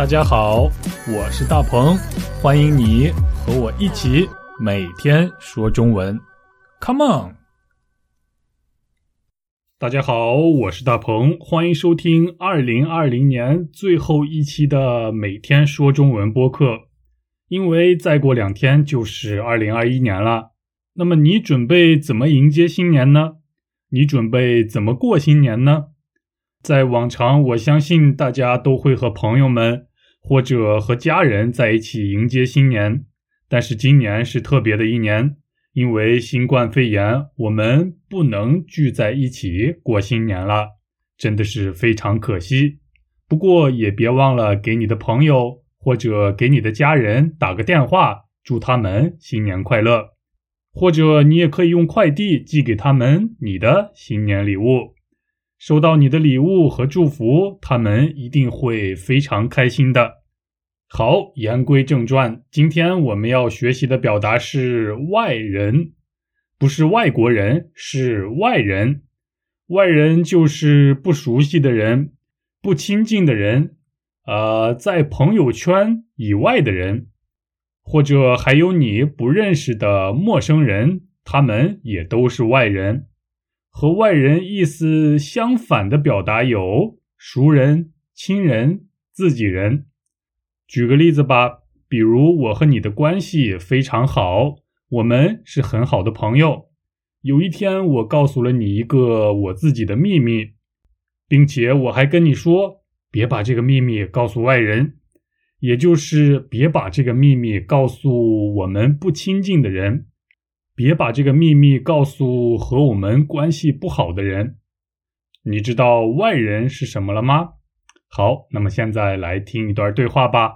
大家好，我是大鹏，欢迎你和我一起每天说中文。Come on！大家好，我是大鹏，欢迎收听二零二零年最后一期的每天说中文播客。因为再过两天就是二零二一年了，那么你准备怎么迎接新年呢？你准备怎么过新年呢？在往常，我相信大家都会和朋友们或者和家人在一起迎接新年。但是今年是特别的一年，因为新冠肺炎，我们不能聚在一起过新年了，真的是非常可惜。不过也别忘了给你的朋友或者给你的家人打个电话，祝他们新年快乐。或者你也可以用快递寄给他们你的新年礼物。收到你的礼物和祝福，他们一定会非常开心的。好，言归正传，今天我们要学习的表达是“外人”，不是外国人，是外人。外人就是不熟悉的人、不亲近的人，呃，在朋友圈以外的人，或者还有你不认识的陌生人，他们也都是外人。和外人意思相反的表达有熟人、亲人、自己人。举个例子吧，比如我和你的关系非常好，我们是很好的朋友。有一天，我告诉了你一个我自己的秘密，并且我还跟你说，别把这个秘密告诉外人，也就是别把这个秘密告诉我们不亲近的人。别把这个秘密告诉和我们关系不好的人。你知道外人是什么了吗？好，那么现在来听一段对话吧。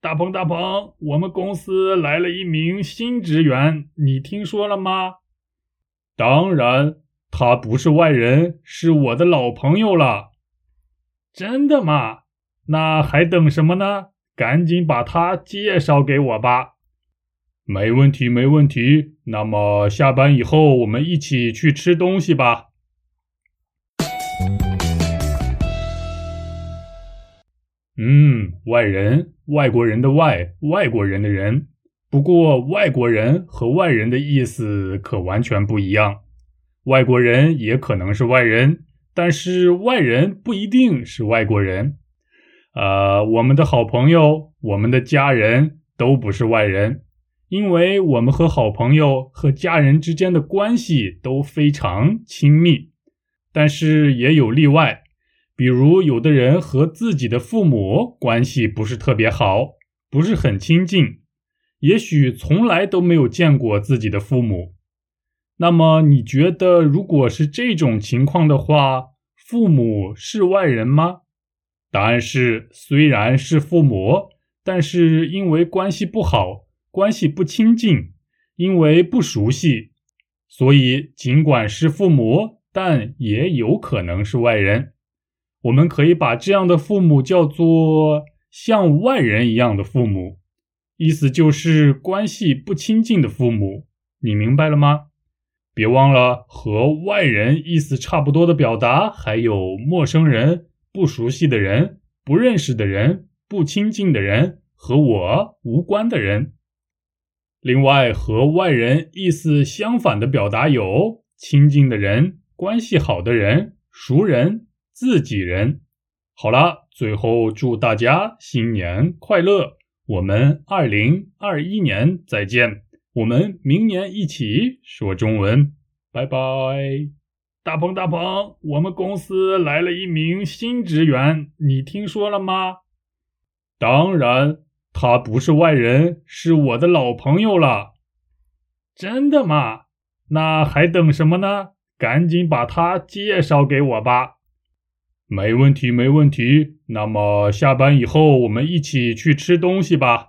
大鹏，大鹏，我们公司来了一名新职员，你听说了吗？当然，他不是外人，是我的老朋友了。真的吗？那还等什么呢？赶紧把他介绍给我吧。没问题，没问题。那么下班以后，我们一起去吃东西吧。嗯，外人，外国人的外，外国人的人。不过，外国人和外人的意思可完全不一样。外国人也可能是外人，但是外人不一定是外国人。呃，我们的好朋友，我们的家人都不是外人。因为我们和好朋友和家人之间的关系都非常亲密，但是也有例外，比如有的人和自己的父母关系不是特别好，不是很亲近，也许从来都没有见过自己的父母。那么你觉得，如果是这种情况的话，父母是外人吗？答案是，虽然是父母，但是因为关系不好。关系不亲近，因为不熟悉，所以尽管是父母，但也有可能是外人。我们可以把这样的父母叫做像外人一样的父母，意思就是关系不亲近的父母。你明白了吗？别忘了和外人意思差不多的表达，还有陌生人、不熟悉的人、不认识的人、不亲近的人和我无关的人。另外，和外人意思相反的表达有亲近的人、关系好的人、熟人、自己人。好啦，最后祝大家新年快乐！我们二零二一年再见，我们明年一起说中文，拜拜！大鹏，大鹏，我们公司来了一名新职员，你听说了吗？当然。他不是外人，是我的老朋友了。真的吗？那还等什么呢？赶紧把他介绍给我吧。没问题，没问题。那么下班以后，我们一起去吃东西吧。